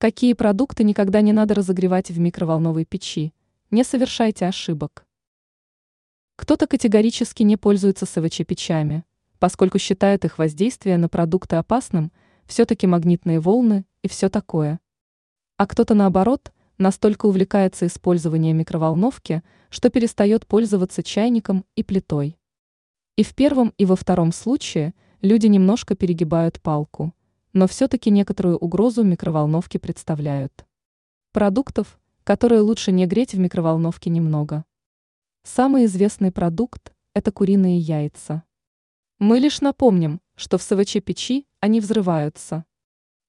Какие продукты никогда не надо разогревать в микроволновой печи? Не совершайте ошибок. Кто-то категорически не пользуется СВЧ-печами, поскольку считает их воздействие на продукты опасным, все-таки магнитные волны и все такое. А кто-то наоборот, настолько увлекается использованием микроволновки, что перестает пользоваться чайником и плитой. И в первом, и во втором случае люди немножко перегибают палку, но все-таки некоторую угрозу микроволновки представляют. Продуктов, которые лучше не греть в микроволновке немного. Самый известный продукт – это куриные яйца. Мы лишь напомним, что в СВЧ-печи они взрываются.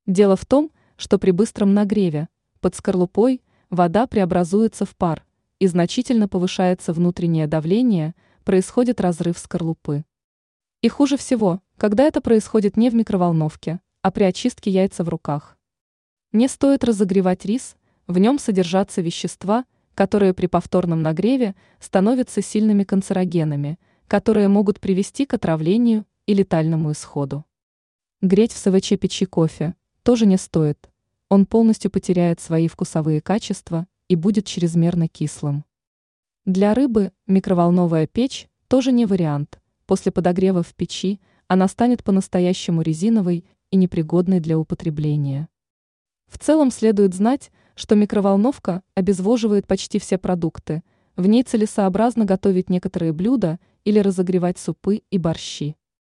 Дело в том, что при быстром нагреве под скорлупой вода преобразуется в пар и значительно повышается внутреннее давление, происходит разрыв скорлупы. И хуже всего, когда это происходит не в микроволновке, а при очистке яйца в руках. Не стоит разогревать рис, в нем содержатся вещества – которые при повторном нагреве становятся сильными канцерогенами, которые могут привести к отравлению и летальному исходу. Греть в СВЧ печи кофе тоже не стоит, он полностью потеряет свои вкусовые качества и будет чрезмерно кислым. Для рыбы микроволновая печь тоже не вариант, после подогрева в печи она станет по-настоящему резиновой и непригодной для употребления. В целом следует знать, что микроволновка обезвоживает почти все продукты, в ней целесообразно готовить некоторые блюда или разогревать супы и борщи.